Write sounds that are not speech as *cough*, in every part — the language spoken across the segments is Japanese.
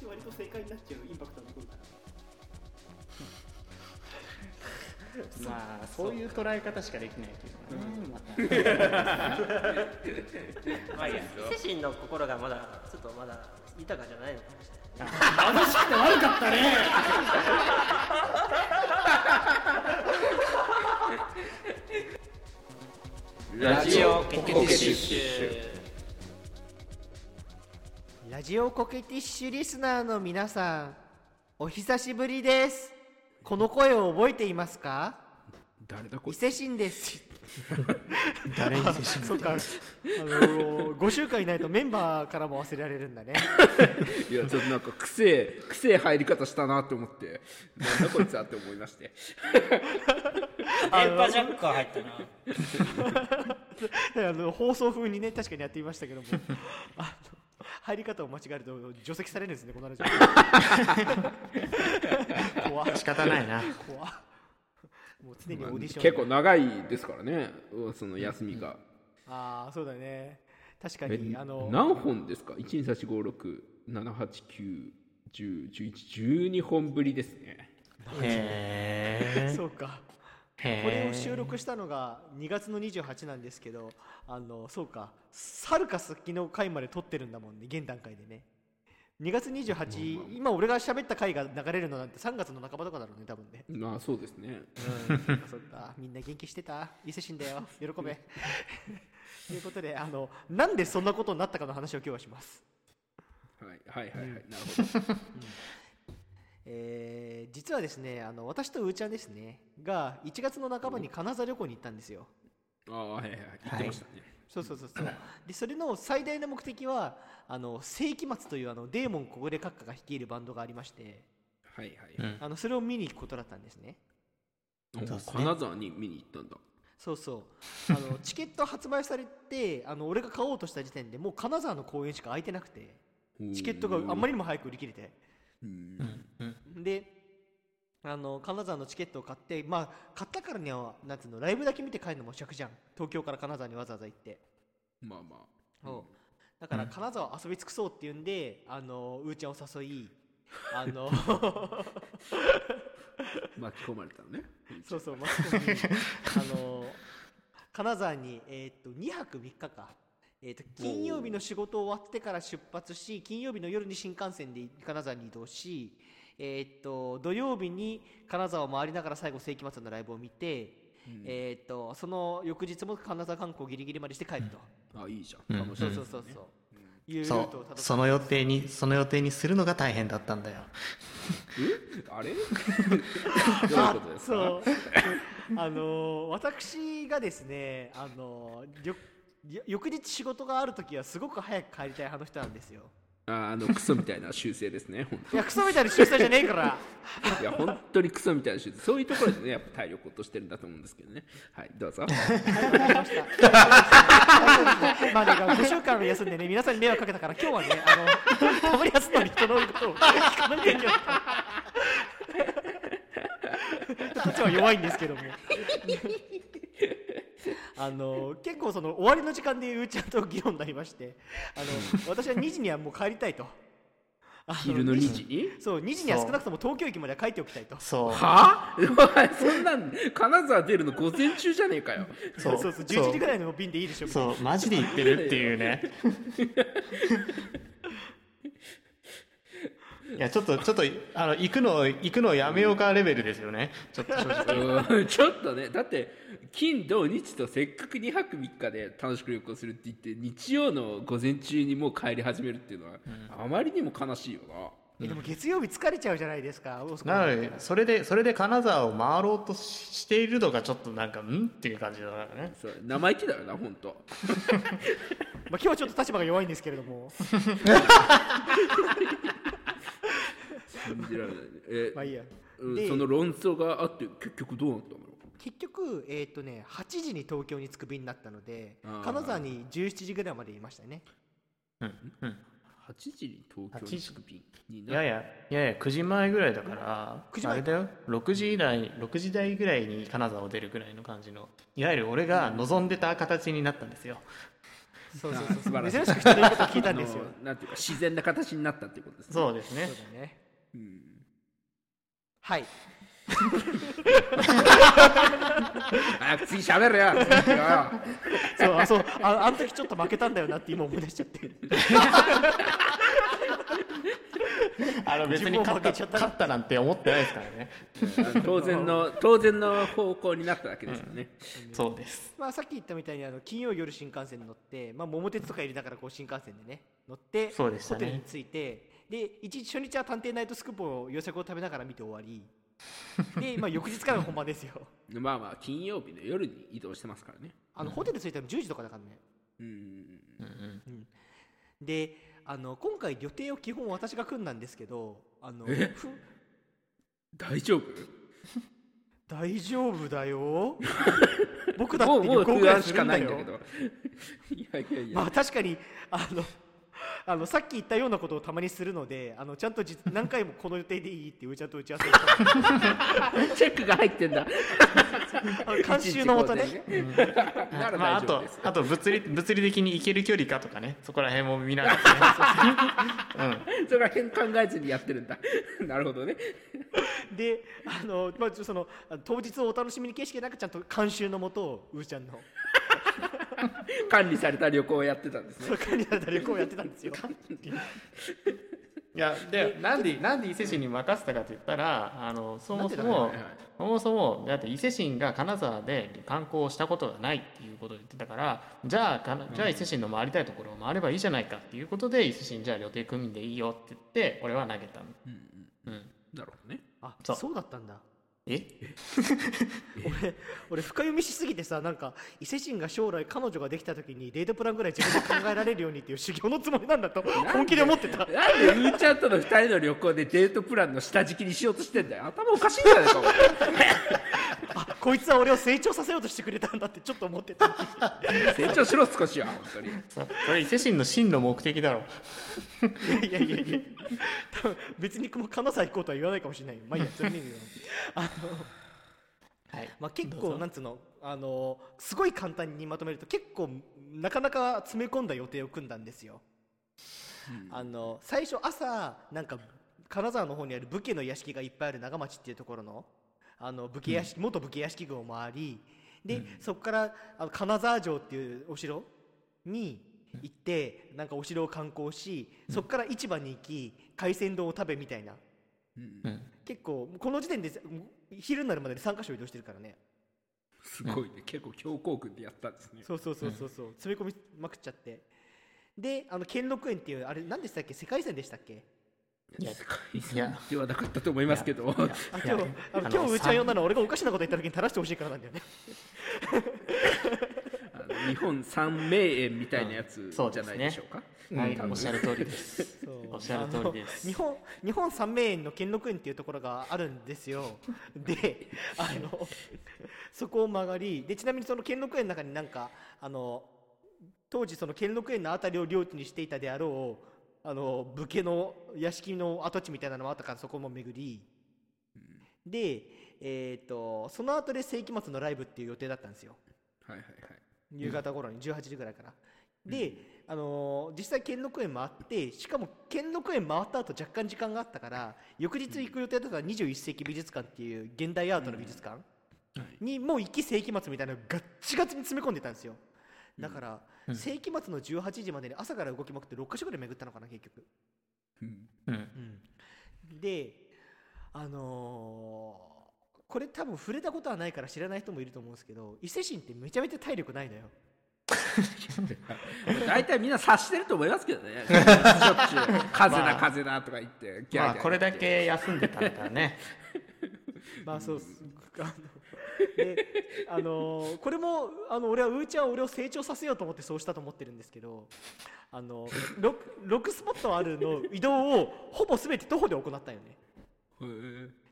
8割と正解になっちゃうインパクトが残るからまあそういう捉え方しかできないけどね、またまあいいや。伊勢神の心がまだちょっとまだ豊かじゃないのかもしれない。貧しくて悪かったね。ラジオコケティッシュ。ラジオコケティッシュリスナーの皆さんお久しぶりです。この声を覚えていますか？伊誰だこれ勢神です。*laughs* 誰にせしそうか。あのー、5週間いないとメンバーからも忘れられるんだね。いやちょっとなんか癖癖入り方したなって思って。なんだこいつはって思いまして。*laughs* 電波ジャックは入ったな。*laughs* あの放送風にね確かにやっていましたけども。あの入り方を間違えると除籍されるんですねこのラジオ。怖 *laughs* っ仕方ないな。怖っ。もう常にオーディション結構長いですからね。その休みが、ああそうだね。確かえにあの何本ですか？123456789101112本ぶりですね。へ *laughs* えそうか。へこれを収録したのが2月の28なんですけどあのそうか。サルカス昨日回まで撮ってるんだもんね現段階でね。2月28、今俺が喋った回が流れるのなんて3月の半ばとかだろうね多分ね。まあそうですね。うん。そっかそっか。みんな元気してた？伊勢神だよ。喜べ。ということであのなんでそんなことになったかの話を今日はします。はいはいはいはい、なるほどえー実はですねあの私とうーちゃんですねが1月の半ばに金沢旅行に行ったんですよ。ああはいはい言ってましたね、そうそうそうそう。*clears throat* でそれの最大の目的はあの世紀末というあのデーモン小暮閣下が率いるバンドがありまして。はいはい、うん。あのそれを見に行くことだったんですね。うですね。金沢に見に行ったんだ。そうそう。あの *laughs* チケット発売されてあの俺が買おうとした時点でもう金沢の公演しか空いてなくてチケットがあんまりにも早く売り切れて。うんであの金沢のチケットを買ってまあ買ったからにはなんつうのライブだけ見て帰るのも尺じゃん。東京から金沢にわざわざ行って、まあまあ。そう。だから *laughs* 金沢遊び尽くそうっていうんであのうーちゃんを誘いあの *laughs* 巻き込まれたのね。そうそうマスコミにあの金沢に、えー、と2泊3日か、えー、と金曜日の仕事終わってから出発し金曜日の夜に新幹線で金沢に移動し、えー、と土曜日に金沢を回りながら最後世紀末のライブを見て、えー、とその翌日も金沢観光ギリギリまでして帰ると、あいいじゃうん。ん楽しみそうそうそうそう、いうルそうその予定にその予定にするのが大変だったんだよ。あれ？*laughs* どういうことですか？そう。あのー私がですねあの翌日仕事がある時はすごく早く帰りたい派の人なんですよああのクソみたいな修正ですね本いやクソみたいな出世じゃねえから。当いや本当にクソみたいな修正。そういうところでねやっぱ体力落としてるんだと思うんですけどね。はいどうぞ。まあね5週間休んでね皆さんに迷惑かけたから今日はねあのたまに休んだ人のことを聞かなきゃいけないこっちは弱いんですけどもあの結構その終わりの時間でうーちゃんと議論になりましてあの私は2時にはもう帰りたいと。昼の2時？にそう2時には少なくとも東京駅までは帰っておきたいと。そう。は？あそんなん金沢出るの午前中じゃねえかよ。*laughs* そう。そう。そう11時ぐらいの便でいいでしょそう。マジで言ってるっていうね *laughs* いやちょっとちょっとあの行くの行くのやめようかレベルですよね。ちょっと正直。うんちょっとね。だって金土日とせっかく2泊3日で楽しく旅行するって言って日曜の午前中にもう帰り始めるっていうのは、あまりにも悲しいよな。えでも月曜日疲れちゃうじゃないですか。なのでそれでそれで金沢を回ろうとしているのがちょっとなんかんっていう感じだからね。そう生意気だよな本当。*laughs* まあ、今日はちょっと立場が弱いんですけれども *laughs* 信じられないね。*laughs* え、まあいいや。うんでその論争があって結局どうなったの？結局えっ、とね8時に東京に着く便になったので金沢に17時ぐらいまでいましたね。うんうん。8時に東京に着く便にいやいやいやいや9時前ぐらいだから9時前。あれだよ。6時台6時台ぐらいに金沢を出るぐらいの感じのいわゆる俺が望んでた形になったんですよ。そうそうそう *laughs* 素晴らしい。珍しく人の言うことを聞いたんですよ。なんていうか自然な形になったっていうことですね。そうですね。そうだねうん。はい。*laughs* 早く次喋るよ。次 *laughs* よそうあそうああの時ちょっと負けたんだよなって今思い出しちゃって。*laughs* あの別に勝ったなんて思ってないですからね。当然の当然の方向になったわけですよね、そうです。まあさっき言ったみたいにあの金曜夜新幹線に乗って、まあ、桃鉄とか入れながらこう新幹線でね乗ってそうでしたね。ホテルに着いてで一日初日は探偵ナイトスクープを予測を食べながら見て終わり。で、まあ、翌日からが本番ですよ。*laughs* まあまあ金曜日の夜に移動してますからね。あのホテル着いたの10時とかだからね。うんうんうんであの今回予定を基本私が組んだんですけどあの大丈夫？大丈夫だよ。*laughs* 僕だって旅行ぐらいすしかないんだるんだよけど。いやいやいや、まあ確かにあのあのさっき言ったようなことをたまにするのであのちゃんとじ *laughs* 何回もこの予定でいいってうちゃんと打ち合わせをした *laughs* チェックが入ってんだ。*laughs* 監修のもとね。ならまあ、あとあと物理物理的に行ける距離かとかねそこら辺も見ながらね、そこら辺考えずにやってるんだ。なるほどね。であの、まあ、そのあ当日をお楽しみに形式でなんかちゃんと監修のもとうーちゃんの *laughs* 管理された旅行をやってたんですね。管理された旅行をやってたんですよ。いやでなんでなんで伊勢神に任せたかと言ったらあのそもそもそもそもだって伊勢神が金沢で観光をしたことがないっていうことを言ってたからじゃあじゃあ伊勢神の回りたいところを回ればいいじゃないかっていうことで伊勢神じゃあ予定組んでいいよって言って俺は投げたの、うんうん、なるほどね。あそそううだったんだえ？*laughs* 俺俺深読みしすぎてさなんか伊勢神が将来彼女ができた時にデートプランぐらい自分で考えられるようにっていう修行のつもりなんだと本気で思ってた。なんでうーちゃんとの二人の旅行でデートプランの下敷きにしようとしてんだよ。頭おかしいんじゃないかお前。あこいつは俺を成長させようとしてくれたんだってちょっと思ってた。*laughs* 成長しろ少しは本当に。そそれ伊勢神の真の目的だろ。いやいやいや多分別にもう金沢行こうとは言わないかもしれないよ。まあいいやそれにあのはい。まあ、結構なんつうのあのすごい簡単にまとめると結構なかなか詰め込んだ予定を組んだんですよ、あの最初朝なんか金沢の方にある武家の屋敷がいっぱいある長町っていうところのあの武家屋敷、元武家屋敷群を回りで、そこからあの金沢城っていうお城に行ってなんかお城を観光し、そこから市場に行き海鮮丼を食べみたいな。うん。結構この時点で昼になるまでに3カ所移動してるからね。すごいね。結構強行軍でやったんですね。そうそうそうそうそう。詰め込みまくっちゃって。であの兼六園っていうあれ何でしたっけ？世界遺産でしたっけ？いやいや産ではなかったと思いますけどあ今日いあやの今日うーちゃん呼んだのは俺がおかしなこと言った時に正してほしいからなんだよねあの日本三名園みたいなやつじゃないでしょうか、はい、多分おっしゃる通りですおっしゃる通りです日本日本三名園の兼六園っていうところがあるんですよであのそこを曲がりでちなみにその兼六園の中になんかあの当時その兼六園の辺りを領地にしていたであろうあの武家の屋敷の跡地みたいなのもあったからそこも巡り、で、えー、とその後で世紀末のライブっていう予定だったんですよ。はいはいはい。夕方頃に18時ぐらいから、で、あのー実際兼六園回ってしかも兼六園回った後若干時間があったから翌日行く予定だった21世紀美術館っていう現代アートの美術館にもう行き世紀末みたいなのがガッチガチに詰め込んでたんですよだから、世紀末の18時までに朝から動きまくって6カ所ぐらい巡ったのかな結局、うん。うん。であのーこれ多分触れたことはないから知らない人もいると思うんですけど伊勢神ってめちゃめちゃ体力ないのよ。*laughs* 大体みんな察してると思いますけどね。しょっちゅう風だ風だとか言ってまあこれだけ休んでたんだね。*laughs* まあそうっす。あのであのーこれもあの俺はうーちゃんは俺を成長させようと思ってそうしたと思ってるんですけどあの 6, 6スポットあるの移動をほぼ全て徒歩で行ったよね。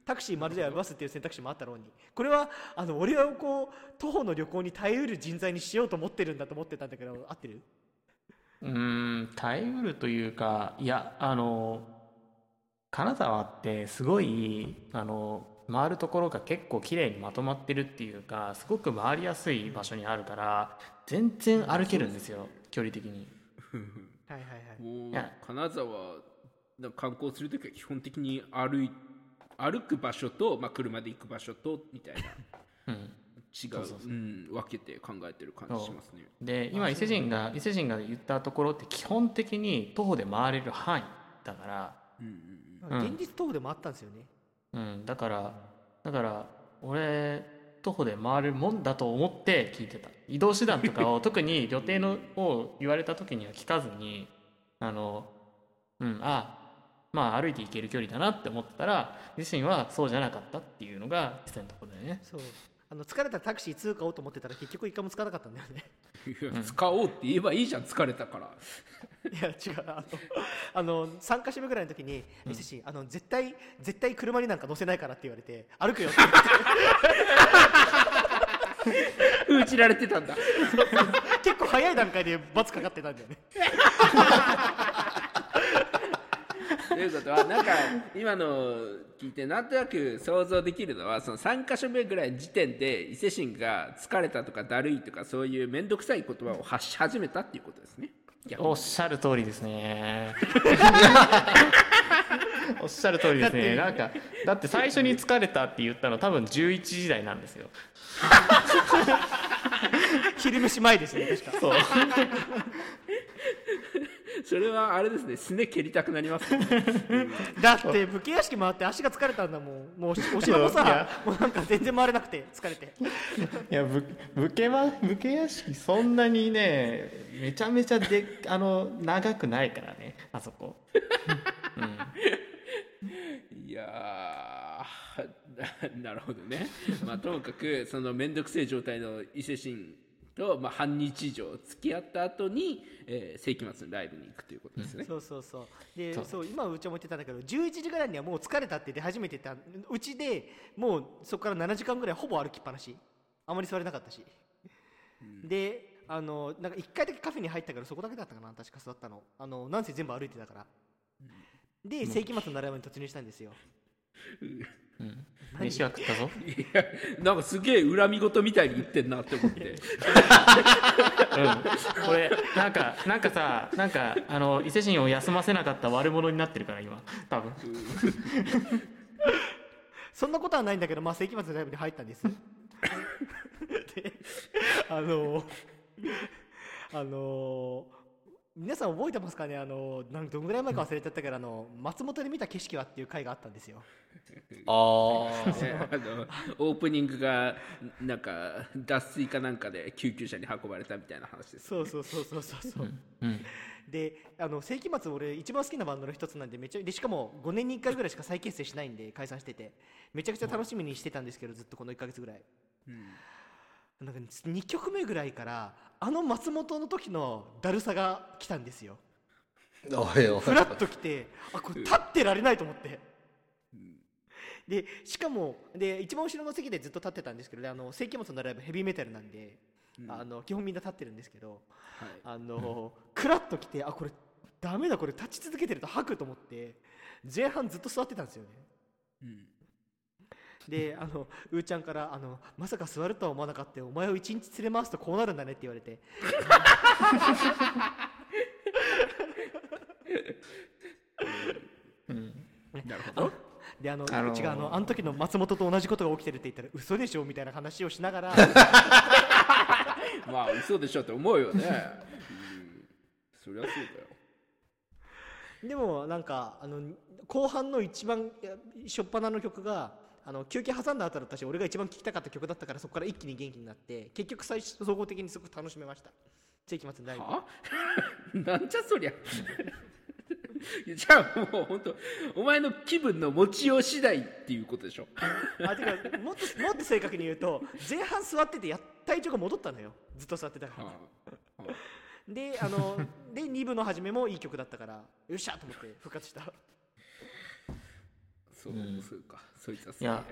タクシーまるではバスっていう選択肢もあったろうに。これはあの俺をこう徒歩の旅行に耐えうる人材にしようと思ってるんだと思ってたんだけど合ってる？うーん耐えうるというかいやあの金沢ってすごいあの回るところが結構綺麗にまとまってるっていうかすごく回りやすい場所にあるから全然歩けるんですよ距離的に。はいはいはい。もう金沢観光するときは基本的に歩い歩く場所と、まあ、車で行く場所とみたいな *laughs* うん。違うそうそうそう。うん、分けて考えてる感じしますね。で今伊勢神が伊勢神が言ったところって基本的に徒歩で回れる範囲だから。うんうんうん。現実徒歩でもあったんですよねうん、だからだから俺徒歩で回れるもんだと思って聞いてた。移動手段とかを *laughs* 特に予定のを言われた時には聞かずにあのうんあまあ歩いて行ける距離だなって思ってたら自身はそうじゃなかったっていうのが実際のところだよね。そうあの疲れたらタクシー通過をと思ってたら結局一回も使わなかったんだよね。使おうって言えばいいじゃん疲れたから。いや違う。あのあの3か所目ぐらいの時に「伊勢神あの絶対絶対車になんか乗せないから」って言われて「歩くよ」って。言って封じられてたんだ。*laughs* 結構早い段階で罰かかってたんだよね *laughs* ということはなんか今の聞いてなんとなく想像できるのはその3か所目ぐらいの時点で伊勢神が疲れたとかだるいとかそういう面倒くさい言葉を発し始めたっていうことですね。おっしゃる通りですね。おっしゃる通りですねなんかだって最初に疲れたって言ったの多分11時台なんですよ。*laughs* 昼飯前ですね確か。そうそれはあれですね。すね蹴りたくなります。ね *laughs* だって武家屋敷回って足が疲れたんだもん。もうおし *laughs* お城もさもうなんか全然回れなくて疲れて。いやぶ武家は武家屋敷そんなにねめちゃめちゃであの長くないからね。あそこ、うん、いやーな *laughs* なるほどね。まあともかくその面倒くせえ状態の伊勢神と、まあ、半日以上付き合った後に、えー世紀末のライブに行くということですね、そうそうそう。でそそうう今うちも言ってたんだけど11時ぐらいにはもう疲れたって出始めてたうちでもうそこから7時間ぐらいほぼ歩きっぱなし。あまり座れなかったし、であのなんか1回だけカフェに入ったからそこだけだったかな確か座ったの。あのなんせ全部歩いてたから。で世紀末のライブに突入したんですよ。うん、飯は食ったぞ。いやなんかすげえ恨み事みたいに言ってんなって思って。うん。これなんかなんかさなんかあの伊勢神を休ませなかった悪者になってるから今。多分。*laughs* そんなことはないんだけど、まあ、世紀末のライブに入ったんです。で、あの、あの、皆さん覚えてますかね？あの、なんどんぐらい前か忘れちゃったけど、あの、松本で見た景色はっていう回があったんですよ。あね *laughs* あのオープニングがなんか脱水かなんかで救急車に運ばれたみたいな話ですそうそうそうそうそうそう。うんで、あの、世紀末俺一番好きなバンドの一つなんで、めちゃ、で、しかも5年に1回ぐらいしか再結成しないんで、解散してて、めちゃくちゃ楽しみにしてたんですけど、ずっとこの1ヶ月ぐらい。なんか2曲目ぐらいからあの松本の時のだるさが来たんですよ。おいおい。フラッと来てあこれ立ってられないと思って。でしかもで一番後ろの席でずっと立ってたんですけどねあの世紀末のライブヘビーメタルなんで、あの基本みんな立ってるんですけどはい。あのクラッと来てあこれダメだこれ立ち続けてると吐くと思って前半ずっと座ってたんですよね。うんであのうーちゃんからあの「まさか座るとは思わなかったよ。お前を一日連れ回すとこうなるんだね」って言われて。なるほど。であの、あのー。うちがあのあの時の松本と同じことが起きてるって言ったら嘘でしょみたいな話をしながら。*laughs* まあ嘘でしょって思うよね、うん、そりゃそうだよ。でもなんかあの後半の一番いや初っ端の曲があの休憩挟んだ後だったし俺が一番聴きたかった曲だったからそこから一気に元気になって結局最初総合的にすごく楽しめました。世紀末のライブは？*laughs* なんじゃそりゃ。*laughs* じゃあもう本当お前の気分の持ちよう次第っていうことでしょ。あてかもっと *laughs* もっと正確に言うと前半座っててや体調が戻ったのよ。ずっと座ってたから。はあはあ。であので2部の初めもいい曲だったからよっしゃと思って復活した。そう、そうかそいつはそういや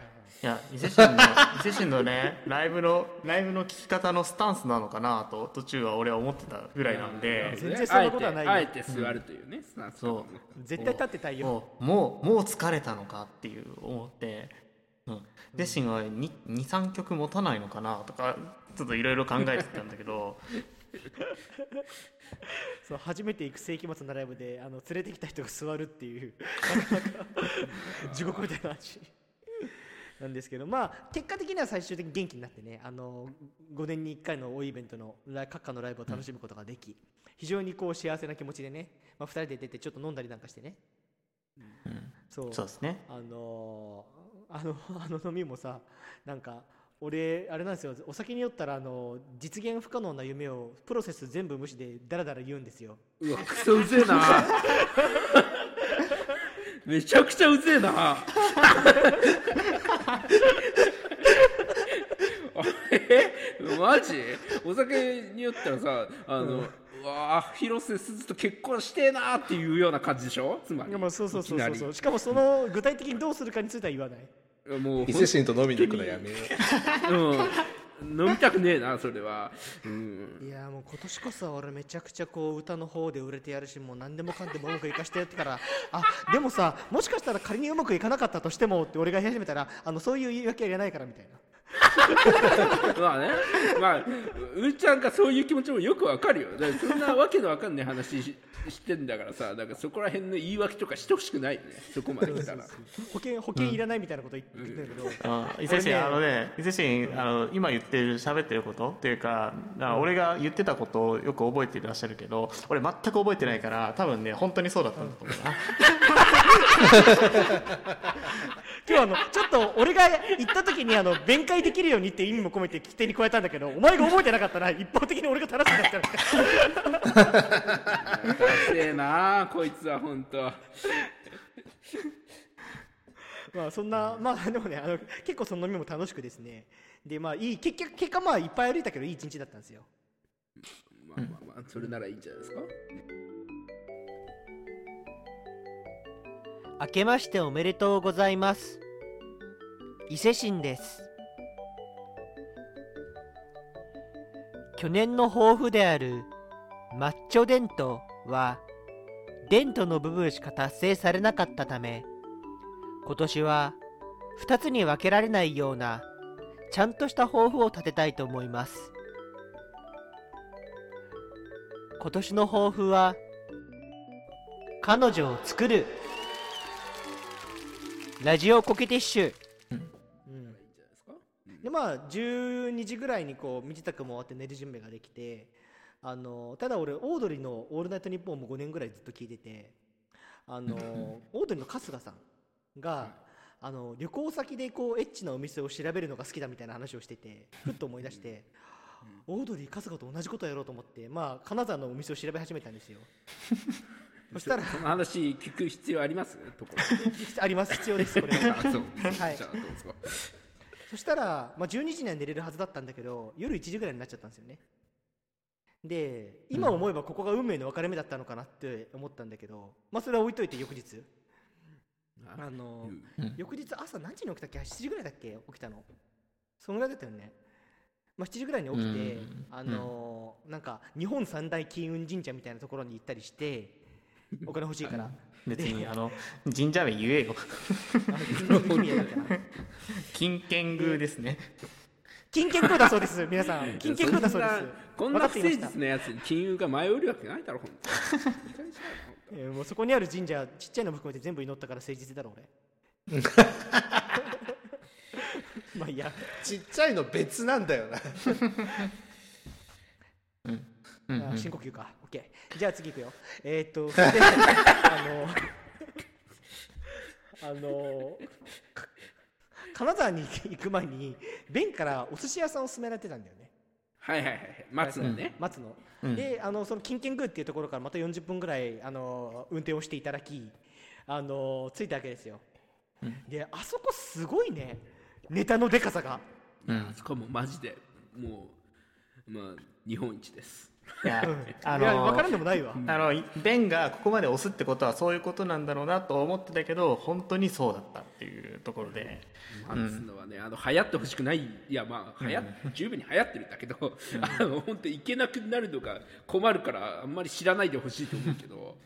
いや伊勢神の伊勢神のねライブのライブの聴き方のスタンスなのかなと途中は俺は思ってたぐらいなんで。全然そんなことはないよ。あえてあえて座るというね、スタンス。そ絶対立ってたいよもうもうもう疲れたのかっていう思って、うん、伊勢神は23曲持たないのかなとかちょっといろいろ考えてたんだけど。*laughs* そう初めて行く世紀末のライブであの連れてきた人が座るっていう。*laughs* *laughs* 地獄みたいな話なんですけどまあ結果的には最終的に元気になってねあの5年に1回の大イベントの各家のライブを楽しむことができ、非常にこう幸せな気持ちでね、まあ、2人で出てちょっと飲んだりなんかしてね、そう。そうですね。あのーあの *laughs* あの飲みもさなんか俺あれなんですよ。お酒に酔ったらあの実現不可能な夢をプロセス全部無視でダラダラ言うんですよ。うわクソうぜえな。*laughs* めちゃくちゃうぜえな *laughs* え *laughs* マジ？お酒によったらさあの、うわー広瀬すずと結婚してえなーっていうような感じでしょ？つまりいやまあそうそうそうそう。そうしかもその具体的にどうするかについては言わない。もう伊勢神と飲みに行くのやめよう。うん、飲みたくねえなそれは、うん、いやもう今年こそは俺めちゃくちゃこう歌の方で売れてやるしもう何でもかんでもうまくいかしてやってから *laughs* あでもさもしかしたら仮にうまくいかなかったとしてもって俺が言い始めたらあのそういう言い訳はいらないからみたいな。*laughs* まあね。まあうーちゃんがそういう気持ちもよくわかるよ。だからそんなわけのわかんない話ししてんだからさだからそこら辺の言い訳とかしてほしくないよね。そこまで来たら。*laughs* 保険保険いらないみたいなこと言ってんだけど、あ伊勢神、あのね伊勢神あの今言ってる喋ってること？っていうかだから俺が言ってたことをよく覚えていらっしゃるけど俺全く覚えてないから多分ね本当にそうだったんだと思うな、*laughs* 今日あのちょっと俺が言った時にあの弁解できるようにって意味も込めて規定に加えたんだけどお前が覚えてなかったら一方的に俺が正しくなっちゃうせえなこいつは本当。*laughs* まあそんなまあでもねあの結構その飲みも楽しくですね。でまあいい結局結果まあいっぱい歩いたけどいい一日だったんですよ。まあまあまあそれならいいんじゃないですか？明けましておめでとうございます。伊勢神です。去年の抱負であるマッチョデントはデントの部分しか達成されなかったため今年は2つに分けられないようなちゃんとした抱負を立てたいと思います。今年の抱負は彼女を作る。ラジオコケティッシュ、うん。でまあ12時ぐらいにこう身支度も終わって寝る準備ができてあのただ俺オードリーの「オールナイトニッポン」も5年ぐらいずっと聞いててあの *laughs* オードリーの春日さんがあの旅行先でこうエッチなお店を調べるのが好きだみたいな話をしててふっと思い出してオードリー春日と同じことやろうと思ってまあ金沢のお店を調べ始めたんですよ *laughs* そしたら。その話聞く必要あります？とこあります。必要ですこれ。は *laughs* あそうはい。じゃあどうですかそしたら、まあ、12時には寝れるはずだったんだけど夜1時ぐらいになっちゃったんですよね。で今思えばここが運命の分かれ目だったのかなって思ったんだけど、まあそれは置いといて翌日。あの、うん。翌日朝何時に起きたっけ？7時ぐらいだっけ？起きたの。そのぐらいだったよね。まあ、7時ぐらいに起きて、うん。あのなんか日本三大金運神社みたいなところに行ったりしてお金欲しいから。別にあの神社名言えよ。*laughs* 金券宮ですね。金券空だそうです。皆さん。金券空だそうです。こんな不誠実なやつに金融が迷うわけないだろ本当。に *laughs* いい加減にしろよえーもうそこにある神社ちっちゃいのも含めて全部祈ったから誠実だろ俺。*laughs* まあいいや、ちっちゃいの別なんだよな。あ深呼吸か OK じゃあ次いくよ。えー、*laughs* っとであのあのか金沢に行く前にベンからお寿司屋さんを勧められてたんだよね。はいはいはい待つのね、待つの、うん。であのその金券宮っていうところからまた40分ぐらいあの運転をしていただきあの着いたわけですよ、であそこすごいね。ネタのでかさが。あそこはもうマジでもうまあ日本一ですいやあいや分からんのでもないわ、あのベンがここまで押すってことはそういうことなんだろうなと思ってたけど本当にそうだったっていうところで。待つのはね、あの流行ってほしくない。いやまあ流行っ、十分に流行ってるんだけど、あの本当行けなくなるのが困るからあんまり知らないでほしいと思うけど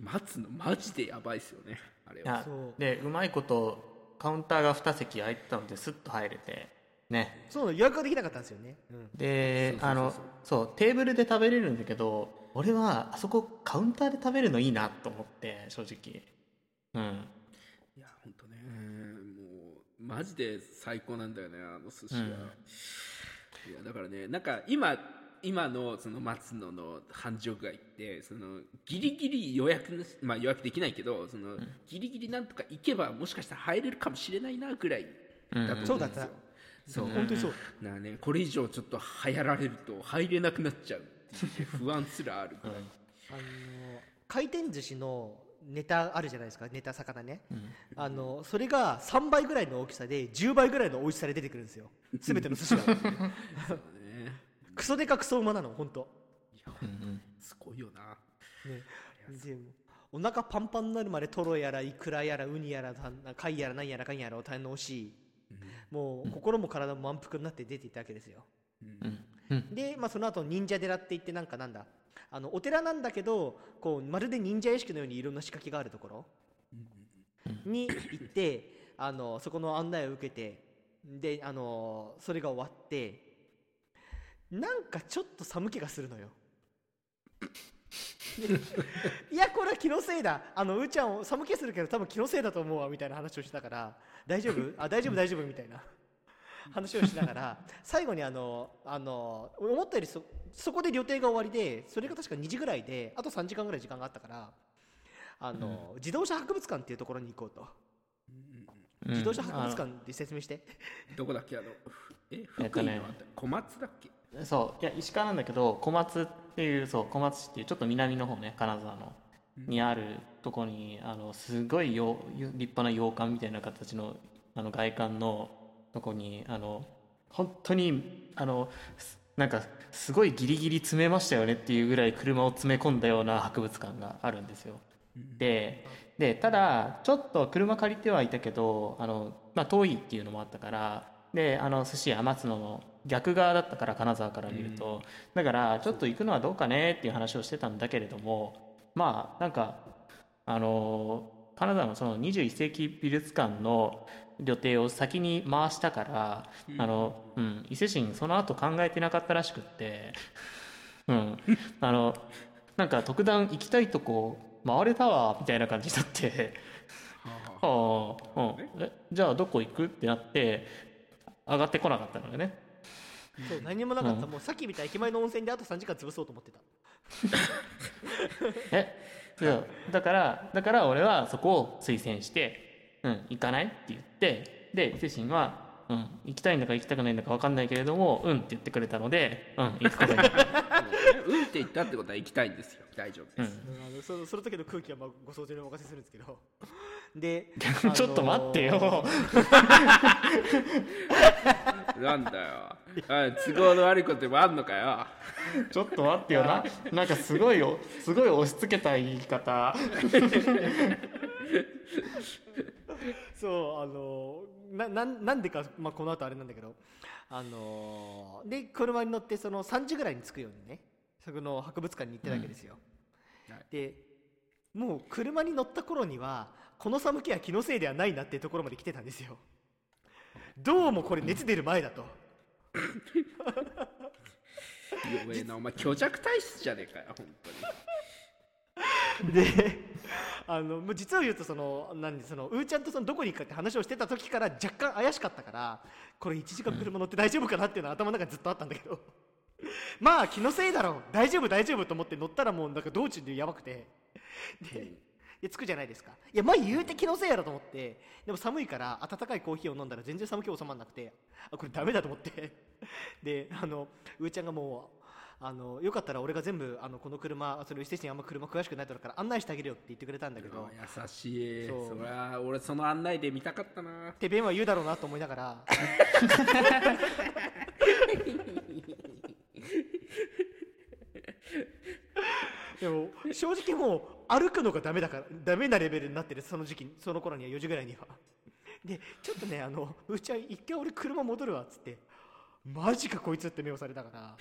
待つのマジでやばいですよねあれは。でうまいことカウンターが2席空いてたのですっと入れてね。そう予約ができなかったんですよね、うん。でそうそうそうそう。あのそうテーブルで食べれるんだけど俺はあそこカウンターで食べるのいいなと思って正直。うん。いや本当ね。もうマジで最高なんだよねあの寿司は、うん。いやだからねなんか今今のその松野の繁盛街ってそのギリギリ予約なしまあ予約できないけどその、ギリギリなんとか行けばもしかしたら入れるかもしれないなぐらいだと思うんですよ、そうだったそう。本当にそう。だからねこれ以上ちょっと流行られると入れなくなっちゃうっていう不安すらあるぐらい、あの回転寿司のネタあるじゃないですか？ネタ魚ね、あのそれが3倍ぐらいの大きさで10倍ぐらいの美味しさで出てくるんですよ。全ての寿司が。そうね。クソデカクソうまなの本当。すごいよな。ね。でもお腹パンパンになるまでトロやらイクラやらウニやらた貝やら何やらかんやらを堪能し、もう心も体も満腹になって出ていったわけですよ、で、まあ、その後忍者寺って言ってなんかなんだ。あのお寺なんだけどこうまるで忍者屋敷のようにいろんな仕掛けがあるところ。に行ってあのそこの案内を受けてであのそれが終わってなんかちょっと寒気がするのよ。いやこれは気のせいだ。あのうーちゃん寒気するけど多分気のせいだと思うわみたいな話をしてたから大丈夫？あ大丈夫大丈夫みたいな。話をしながら最後にあのあの思ったよりそそこで予定が終わりでそれが確か2時ぐらいであと3時間ぐらい時間があったからあの、自動車博物館っていうところに行こうと、うん。自動車博物館で説明して。どこだっけ？あのふえ福井のあた。り小松だっけ？そう。いや石川なんだけど小松っていうそう小松市っていうちょっと南の方ね金沢のにあるとこにあのすごいよ立派な洋館みたいな形のあの外観のとこにあの本当にあのすなんかすごいギリギリ詰めましたよねっていうぐらい車を詰め込んだような博物館があるんですよ。ででただちょっと車借りてはいたけどあの、まあ、遠いっていうのもあったからであの寿司屋松野の逆側だったから金沢から見ると、だからちょっと行くのはどうかねっていう話をしてたんだけれどもまあなんかあの金沢のその21世紀美術館の予定を先に回したから、あのうん、伊勢神その後考えてなかったらしくって、うん、あのなんか特段行きたいとこ回れたわみたいな感じになって。ああ、うん、えじゃあどこ行く？ってなって上がってこなかったのよねそう何もなかった、うん。もうさっきみたい駅前の温泉であと3時間潰そうと思ってた。*laughs* えそう。だからだから俺はそこを推薦して「うん行かない?」って言ってで伊勢神は「うん行きたいんだか行きたくないんだか分かんないけれどもうん」って言ってくれたので「うん行くことに。なった」うんって言ったってことは行きたいんですよ。大丈夫うです、んうん。あのそその時の空気はまあご想像にお任せするんですけど。で *laughs* ちょっと待ってよ *laughs* なんだよ。あ都合の悪いことでもあんのかよ。ちょっと待ってよな。なんかすごいよすごい押し付けた言い方。そうあのななんなんでか、まあ、この後あれなんだけど。あので車に乗ってその3時ぐらいに着くようにねそこの博物館に行ってたわけですよ、はい。でもう車に乗った頃にはこの寒気は気のせいではないなっていうところまで来てたんですよどうもこれ熱出る前だと。*laughs* 弱えなお前虚弱体質じゃねえかよ本当に。*laughs* であのもう実を言うとその何そのうーちゃんとそのどこに行くかって話をしてた時から若干怪しかったからこれ1時間車乗って大丈夫かなっていうのは頭の中にずっとあったんだけど。*laughs* まあ気のせいだろう。大丈夫大丈夫と思って乗ったらもうなんか道中でやばくて。でで着くじゃないですか。いやまあ言うて気のせいやろと思って。でも寒いから温かいコーヒーを飲んだら全然寒気収まらなくて。あこれダメだと思って。*laughs* であのうーちゃんがもうあのよかったら俺が全部あのこの車それ伊勢神あんま車詳しくないだろうから案内してあげるよって言ってくれたんだけど。優しい。そう。そりゃ俺その案内で見たかったな。てべんは言うだろうなと思いながらでも正直もう歩くのがダメだからダメなレベルになってるその時期その頃には4時ぐらいには。でちょっとねあのうーちゃん一回俺車戻るわっつってマジかこいつって目をされたから。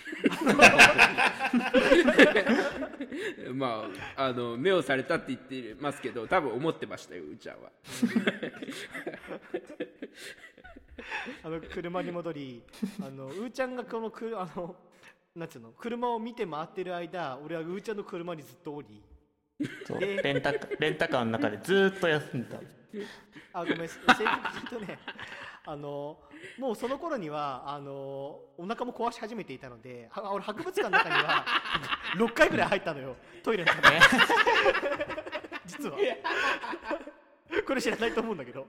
*laughs* まああの目をされたって言ってますけど多分思ってましたようーちゃんは。*laughs* あの車に戻りあのうーちゃんがこのくあのなんつうの？車を見て回ってる間俺はうーちゃんの車にずっと降り。そう。でレンタカ *laughs* レンタカーの中でずーっと休んでた。あごめん正確に言うとね *laughs* あのもうその頃にはあのお腹も壊し始めていたのでは俺博物館の中には *laughs* 6回ぐらい入ったのよ。トイレの中で。実は。これ知らないと思うんだけど。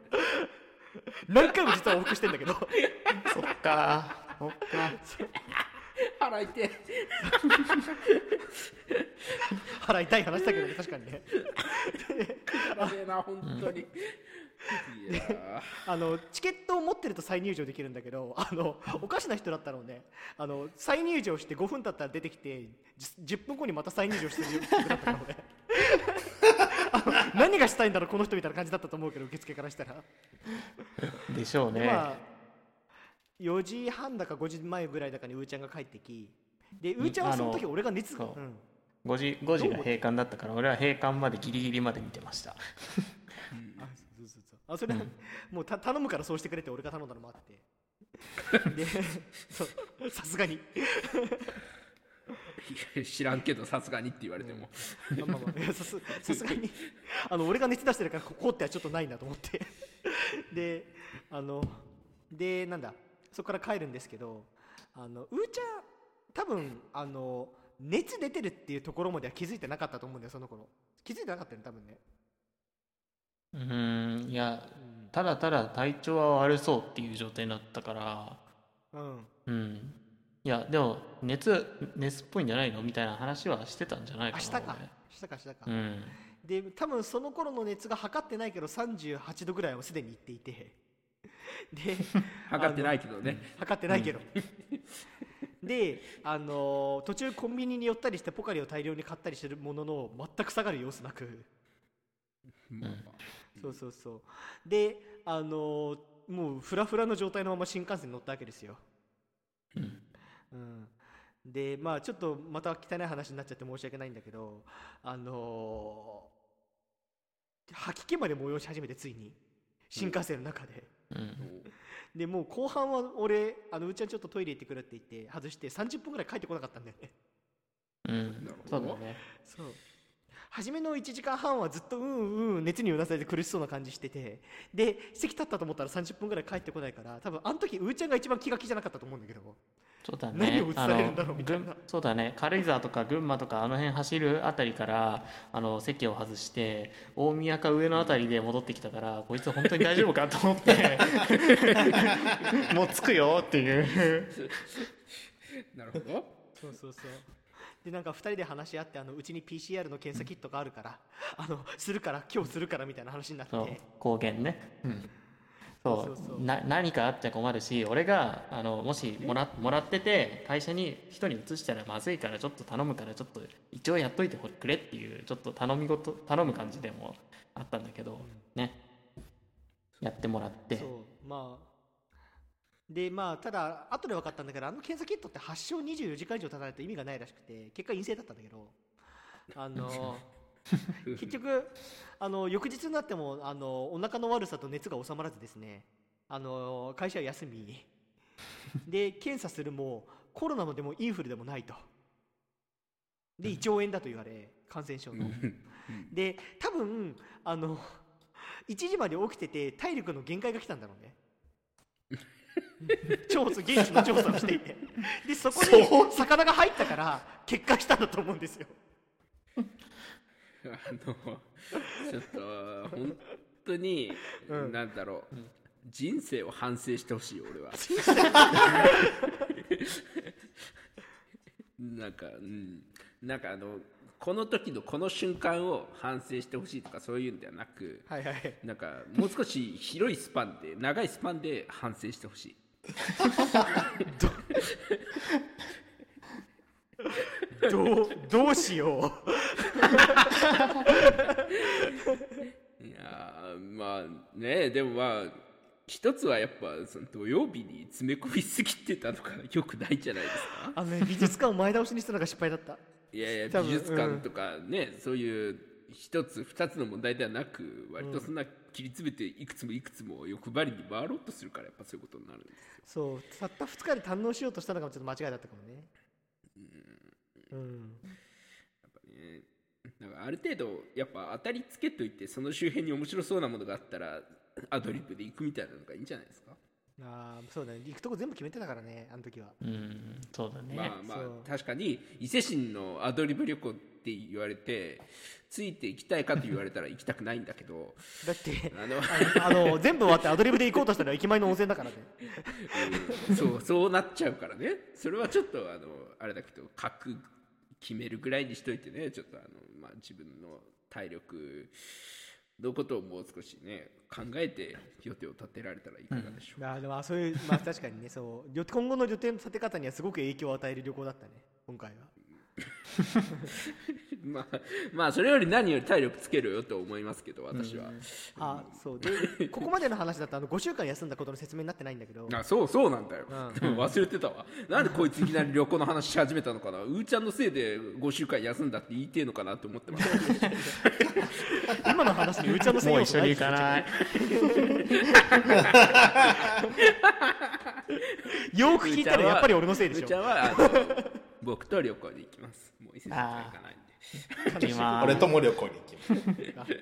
何回も実は往復してんだけど。そっか。そっか腹痛い払いたい話だけどね確かにね。えな本当に、いやあのチケットを持ってると再入場できるんだけどあのおかしな人だったのね。あの再入場して5分経ったら出てきてじ10分後にまた再入場してる人だったのね。あの何がしたいんだろうこの人みたいな感じだったと思うけど受付からしたら、でしょうね、まあ4時半だか5時前ぐらいだかにうーちゃんが帰ってきでうーちゃんはその時俺が熱が、そう。うん。5時 ,5 時が閉館だったから俺は閉館までギリギリまで見てました。あそうそうそう。あそれは、もうた頼むからそうしてくれって俺が頼んだのもあって。*laughs* でそう。さすがに。*laughs* 知らんけどさすがにって言われても、まあまあまあいやさすさすがに。*laughs* あの俺が熱出してるからここってはちょっとないなと思って。であのでなんだ？そこから帰るんですけどあのうーちゃん多分あの熱出てるっていうところまでは気づいてなかったと思うんだよその頃。気づいてなかったよね多分ね。うーんいやただただ体調は悪そうっていう状態になったから。うん。うん。いやでも熱熱っぽいんじゃないの？みたいな話はしてたんじゃないかな明日か。俺。明日か明日か、うん。で多分その頃の熱が測ってないけど38度ぐらいはすでにいっていて *laughs* で *laughs* 測ってないけどね。測ってないけど、であのー途中コンビニに寄ったりしてポカリを大量に買ったりしてるものの全く下がる様子なく。そうそうそう。であのーもうフラフラの状態のまま新幹線に乗ったわけですよ。うん、でまあちょっとまた汚い話になっちゃって申し訳ないんだけどあのー吐き気まで催し始めてついに。新幹線の中で、うんでもう後半は俺あのうーちゃんちょっとトイレ行ってくるって言って外して30分ぐらい帰ってこなかったんだよね。うん。そうだよね。そう。初めの1時間半はずっとうんうん熱にうなされて苦しそうな感じしててで席立ったと思ったら30分ぐらい帰ってこないから多分あの時うーちゃんが一番気が気じゃなかったと思うんだけどそうだ何ねあをんだろうのみたいな。群そうだね。軽井沢とか群馬とかあの辺走るあたりからあの席を外して大宮か上のあたりで戻ってきたからこいつ本当に大丈夫かと思って。*laughs* もう着くよっていう。なるほど。そうそうそう。でなんか2人で話し合ってあのうちに PCR の検査キットがあるからあのするから今日するからみたいな話になって。そう。高原ね、うん、そう。な何かあっちゃ困るし俺があのもしもらもらってて会社に人に移したらまずいからちょっと頼むからちょっと一応やっといてくれっていうちょっと頼み事頼む感じでもあったんだけど、ね。やってもらって。そう。まあ。でまあただ後で分かったんだけどあの検査キットって発症24時間以上経たないと意味がないらしくて結果陰性だったんだけどあの *laughs* *laughs* 結局あの翌日になってもあのお腹の悪さと熱が収まらずですね。あの会社は休み。*laughs* で検査するもコロナのでもインフルでもないと。で胃腸炎だと言われ感染症の。で多分あの1時まで起きてて体力の限界が来たんだろうね。調査現地の調査をしていて。でそこに魚が入ったから結果したんだと思うんですよ。あのちょっと本当に、うん。なんだろう、人生を反省してほしい俺は。*laughs* なんかうん。なんかあのこの時のこの瞬間を反省してほしいとかそういうんではなくはいはい。なんかもう少し広いスパンで長いスパンで反省してほしい。どうどうしよ *laughs* いやーまあねでもまあ一つはやっぱその土曜日に詰め込みすぎてたのがよくないじゃないですか。う *laughs* あのね美術館を前倒しにしたのが失敗だった。*laughs* いやいや美術館とかね、そういう一つ二つの問題ではなく割とそんな切り詰めていくつもいくつも欲張りに回ろうとするからやっぱそういうことになるんですよ。そうたった2日で堪能しようとしたのがちょっと間違いだったかもね。うん。ねなんかある程度やっぱ当たりつけといてその周辺に面白そうなものがあったらアドリブで行くみたいなのがいいんじゃないですか、ああそうだね。行くとこ全部決めてたからねあの時は。うんそうだね、まあまあ確かに伊勢神のアドリブ旅行って言われてついて行きたいかと言われたら行きたくないんだけどだってあのあのあの全部終わってアドリブで行こうとしたら駅前の温泉だからね。うんそうそうなっちゃうからね。それはちょっとあのあれだけど格決めるぐらいにしといてねちょっとあの、まあ、自分の体力のことをもう少しね考えて予定を立てられたらいかがでしょう、あーでもそういうまあ確かにねそう予今後の予定の立て方にはすごく影響を与える旅行だったね今回は *laughs* *laughs* まあまあそれより何より体力つけろよと思いますけど私は、あそう。でここまでの話だとあの5週間休んだことの説明になってないんだけど。*laughs* あそうそうなんだよ、うん。で *laughs* も忘れてたわ。なんでこいついきなり旅行の話し始めたのかな？うーちゃんのせいで5週間休んだって言いてえのかなって思ってます。今の話にうーちゃんのせいもう一緒に行かない。よく聞いたらやっぱり俺のせいでしょ。うーちゃんは僕と旅行で行きます。もう伊勢神宮行かない俺とも旅行に行きます。あ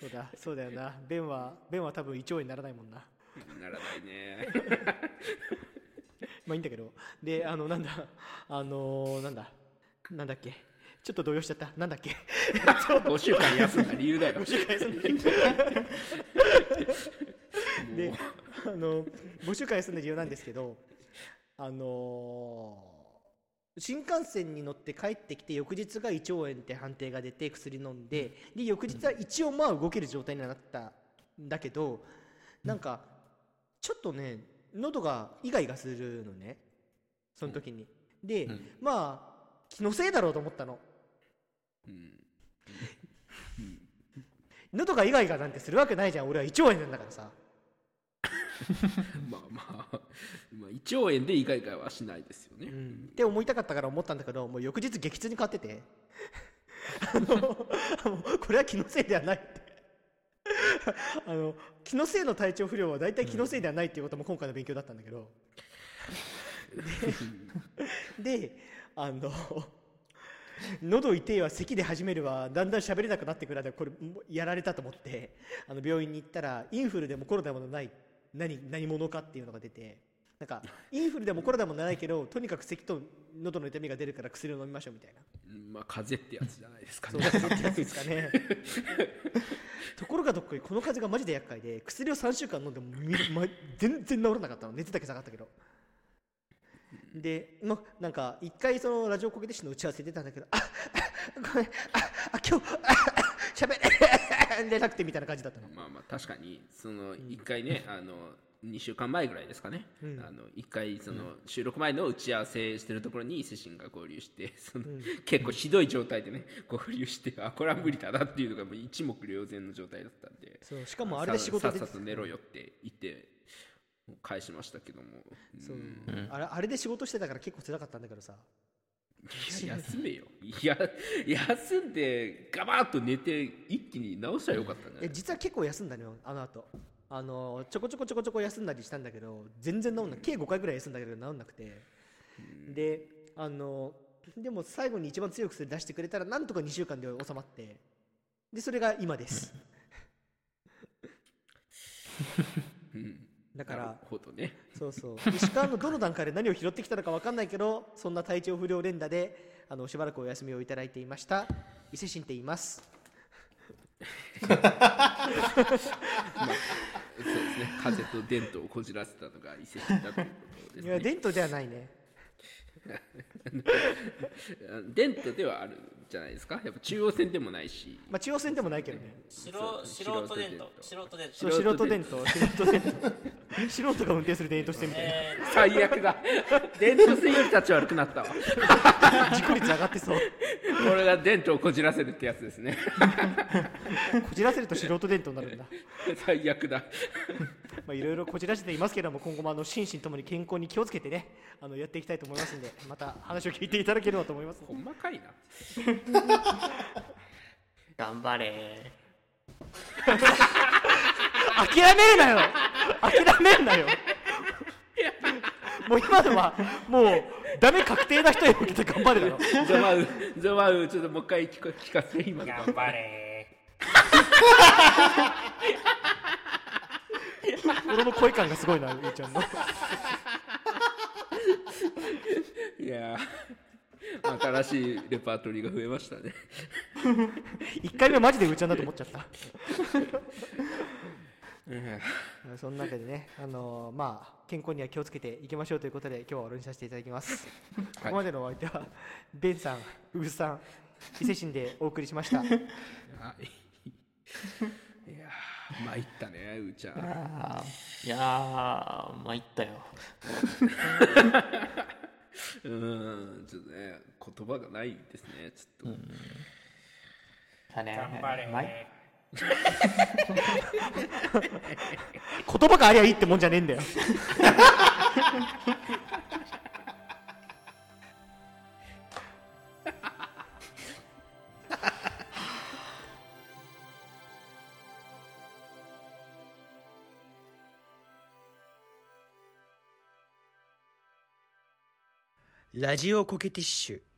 そうだそうだよな。ベンはベンは多分胃腸炎にならないもんな。ならないね。*laughs* まあいいんだけど。であのなんだ。あのーなんだ。なんだっけ。ちょっと動揺しちゃった。なんだっけ。*laughs* 5週間休んだ理由だよ。であの5週間休んだ理由なんですけどあのー新幹線に乗って帰ってきて翌日が胃腸炎って判定が出て薬飲んでで翌日は一応まあ動ける状態にはなったんだけどなんかちょっとね喉がイガイガするのね。その時に。で、まあ気のせいだろうと思ったの。うん。*laughs* 喉がイガイガなんてするわけないじゃん。俺は胃腸炎なんだからさ *laughs* まあまあ、まあ、胃腸炎で以外はしないですよね、って思いたかったから思ったんだけどもう翌日激痛に変わってて。あのこれは気のせいではないって。あの気のせいの体調不良は大体気のせいではないっていうことも今回の勉強だったんだけど。でであの喉痛いは咳で始めるはだんだん喋れなくなってくる間これやられたと思って。あの病院に行ったらインフルでもコロナでもない。何何者かっていうのが出てなんかインフルでもコロナでもないけどとにかく咳と喉の痛みが出るから薬を飲みましょうみたいな。うんまあ風邪ってやつじゃないですかそうねってやつですかね。ところがどっこいこの風邪がマジで厄介で薬を3週間飲んでもみ、ま、*laughs* 全然治らなかったの。熱だけ下がったけどで、ま、なんか一回そのラジオコケティシの打ち合わせ出たんだけどああごめんああ今日あしゃべれなくてみたいな感じだったの。まあまあ確かにその一回ね、あの2週間前ぐらいですかね、うん。あの一回その収録前の打ち合わせしてるところに伊勢神が合流してその、結構ひどい状態でね合流してあこれは無理だなっていうのがもう一目瞭然の状態だったんで。そうしかもあれで仕事でささっさと寝ろよって言って返しましたけども。そう。うん。あれあれで仕事してたから結構辛かったんだけどさ。いや休めよ。いや休んでガバッと寝て一気に直したらよかったんじゃない？え実は結構休んだのよあの後。あのちょこちょこちょこちょこ休んだりしたんだけど全然治んない計5回ぐらい休んだけど治んなくて。であのでも最後に一番強く薬出してくれたらなんとか2週間で収まって。でそれが今です。うんだからほどね。そうそう。石川のどの段階で何を拾ってきたのか分かんないけどそんな体調不良連打であのしばらくお休みをいただいていました。伊勢神って言います。そうですね。風と伝統をこじらせたのが伊勢神だということですね。いや伝統ではないね。*laughs* 伝統ではあるんじゃないですか。やっぱ中央線でもないし。まあ中央線でもないけどね。素人伝統素人伝統素人伝統 *laughs* 素人が運転する伝統してみたいな。え最悪だ。伝統線より立ち悪くなったわ。*laughs* 事故率上がってそう。これが伝統をこじらせるってやつですね。*laughs* こじらせると素人伝統になるんだ。最悪だ。まあいろいろこじらせていますけども今後もあの心身ともに健康に気をつけてねあのやっていきたいと思いますんでまた話を聞いていただければと思います。ほんまかいな。頑張れ諦めるなよ。諦めるなよ。もう今のはもうダメ確定な人へ向けて頑張るだろゾマウゾマウちょっともう一回聞か聞かせて今の。頑張れ。俺の声感がすごいなゆうちゃんの。いやー新しいレパートリーが増えましたね。1回目マジでうーちゃんだと思っちゃった。うんそん。なわけでね、あのーまあ、健康には気をつけていきましょうということで、今日は終わりにさせていただきます。ここまでのお相手は、ベンさん、ウグさん、伊勢神でお送りしました。*laughs* はい。いやー参ったねうーちゃん。いやー参ったよ。*laughs* うんちょっとね言葉がないですねちょっと、だね。頑張れ。参 *laughs* 言葉がありゃいいってもんじゃねえんだよ。ラジオコケティッシュ